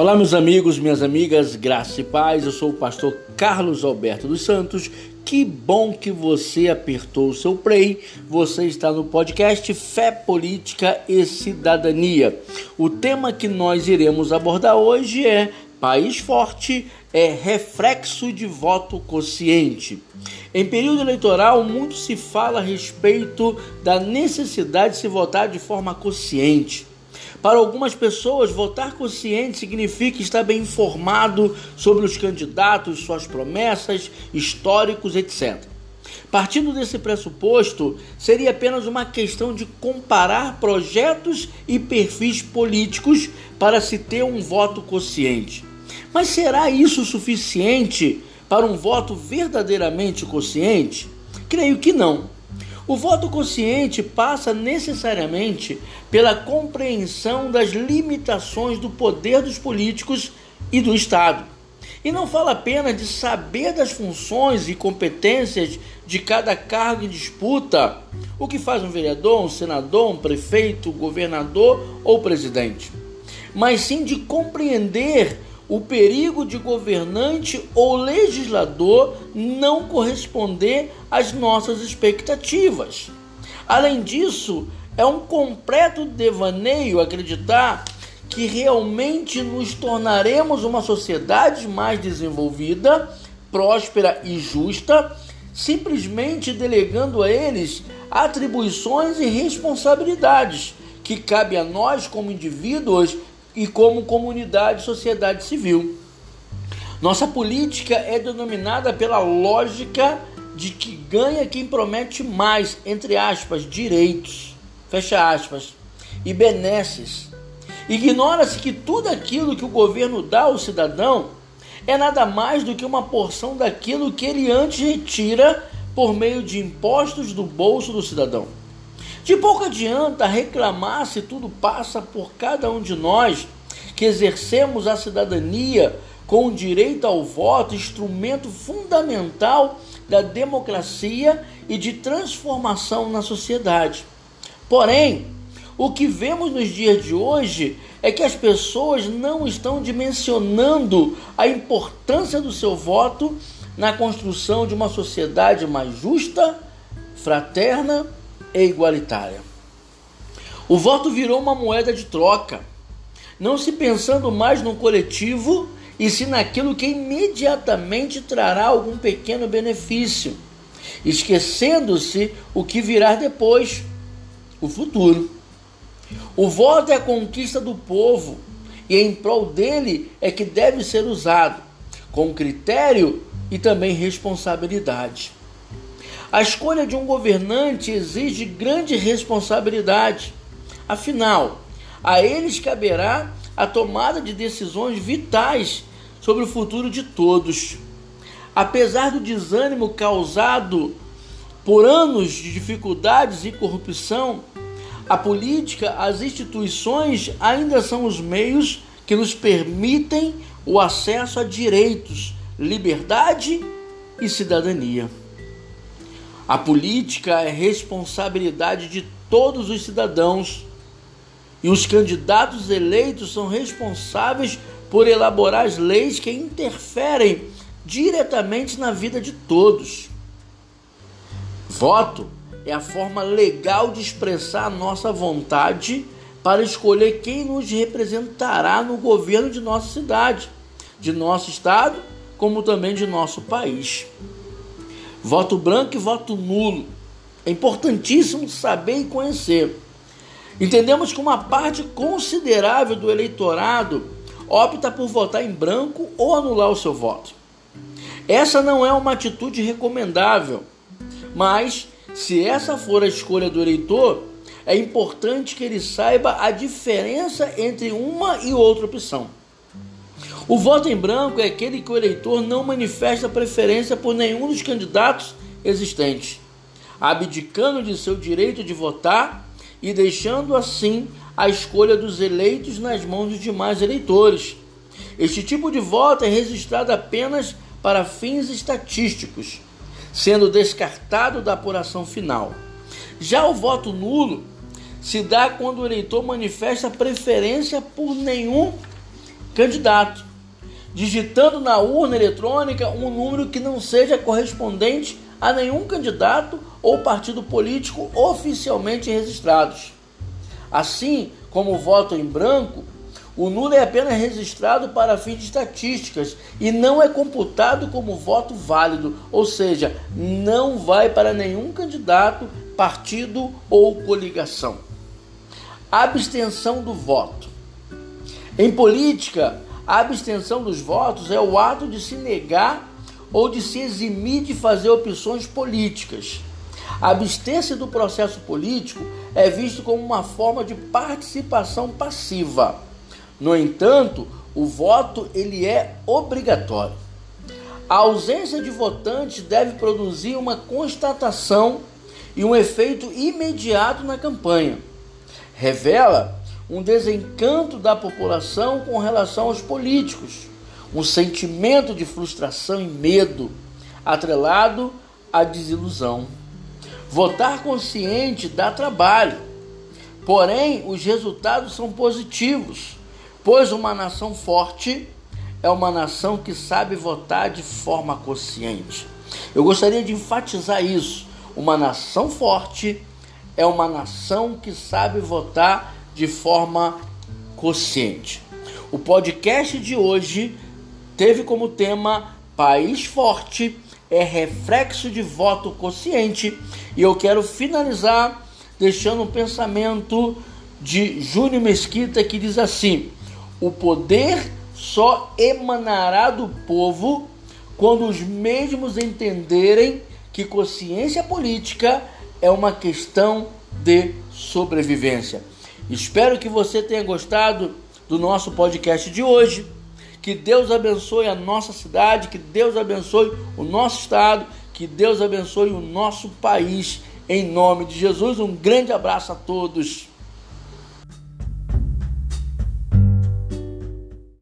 Olá, meus amigos, minhas amigas, graça e paz. Eu sou o pastor Carlos Alberto dos Santos. Que bom que você apertou o seu play. Você está no podcast Fé, Política e Cidadania. O tema que nós iremos abordar hoje é País Forte é reflexo de voto consciente. Em período eleitoral, muito se fala a respeito da necessidade de se votar de forma consciente. Para algumas pessoas, votar consciente significa estar bem informado sobre os candidatos, suas promessas, históricos, etc. Partindo desse pressuposto, seria apenas uma questão de comparar projetos e perfis políticos para se ter um voto consciente. Mas será isso suficiente para um voto verdadeiramente consciente? Creio que não. O voto consciente passa necessariamente pela compreensão das limitações do poder dos políticos e do Estado. E não fala apenas de saber das funções e competências de cada cargo em disputa, o que faz um vereador, um senador, um prefeito, governador ou presidente, mas sim de compreender o perigo de governante ou legislador não corresponder às nossas expectativas. Além disso, é um completo devaneio acreditar que realmente nos tornaremos uma sociedade mais desenvolvida, próspera e justa, simplesmente delegando a eles atribuições e responsabilidades que cabe a nós como indivíduos e como comunidade sociedade civil. Nossa política é denominada pela lógica de que ganha quem promete mais, entre aspas, direitos, fecha aspas, e benesses. Ignora-se que tudo aquilo que o governo dá ao cidadão é nada mais do que uma porção daquilo que ele antes retira por meio de impostos do bolso do cidadão. De pouco adianta reclamar se tudo passa por cada um de nós que exercemos a cidadania com o direito ao voto, instrumento fundamental da democracia e de transformação na sociedade. Porém, o que vemos nos dias de hoje é que as pessoas não estão dimensionando a importância do seu voto na construção de uma sociedade mais justa, fraterna e igualitária. O voto virou uma moeda de troca, não se pensando mais no coletivo e sim naquilo que imediatamente trará algum pequeno benefício, esquecendo-se o que virá depois, o futuro. O voto é a conquista do povo e em prol dele é que deve ser usado, com critério e também responsabilidade. A escolha de um governante exige grande responsabilidade. Afinal, a eles caberá a tomada de decisões vitais sobre o futuro de todos. Apesar do desânimo causado por anos de dificuldades e corrupção, a política, as instituições ainda são os meios que nos permitem o acesso a direitos, liberdade e cidadania. A política é responsabilidade de todos os cidadãos e os candidatos eleitos são responsáveis por elaborar as leis que interferem diretamente na vida de todos. Voto é a forma legal de expressar a nossa vontade para escolher quem nos representará no governo de nossa cidade, de nosso estado, como também de nosso país. Voto branco e voto nulo. É importantíssimo saber e conhecer. Entendemos que uma parte considerável do eleitorado opta por votar em branco ou anular o seu voto. Essa não é uma atitude recomendável, mas se essa for a escolha do eleitor, é importante que ele saiba a diferença entre uma e outra opção. O voto em branco é aquele que o eleitor não manifesta preferência por nenhum dos candidatos existentes, abdicando de seu direito de votar e deixando assim a escolha dos eleitos nas mãos dos demais eleitores. Este tipo de voto é registrado apenas para fins estatísticos, sendo descartado da apuração final. Já o voto nulo se dá quando o eleitor manifesta preferência por nenhum candidato, digitando na urna eletrônica um número que não seja correspondente a nenhum candidato ou partido político oficialmente registrados. Assim como o voto em branco, o nulo é apenas registrado para fins de estatísticas e não é computado como voto válido, ou seja, não vai para nenhum candidato, partido ou coligação. Abstenção do voto. Em política, a abstenção dos votos é o ato de se negar ou de se eximir de fazer opções políticas. A abstência do processo político é visto como uma forma de participação passiva. No entanto, o voto ele é obrigatório. A ausência de votantes deve produzir uma constatação e um efeito imediato na campanha. Revela um desencanto da população com relação aos políticos, um sentimento de frustração e medo, atrelado à desilusão. Votar consciente dá trabalho, porém os resultados são positivos, pois uma nação forte é uma nação que sabe votar de forma consciente. Eu gostaria de enfatizar isso. Uma nação forte é uma nação que sabe votar de forma consciente. O podcast de hoje teve como tema País Forte é reflexo de voto consciente e eu quero finalizar deixando um pensamento de Júnior Mesquita que diz assim: o poder só emanará do povo quando os mesmos entenderem que consciência política é uma questão de sobrevivência. Espero que você tenha gostado do nosso podcast de hoje. Que Deus abençoe a nossa cidade, que Deus abençoe o nosso estado, que Deus abençoe o nosso país. Em nome de Jesus, um grande abraço a todos.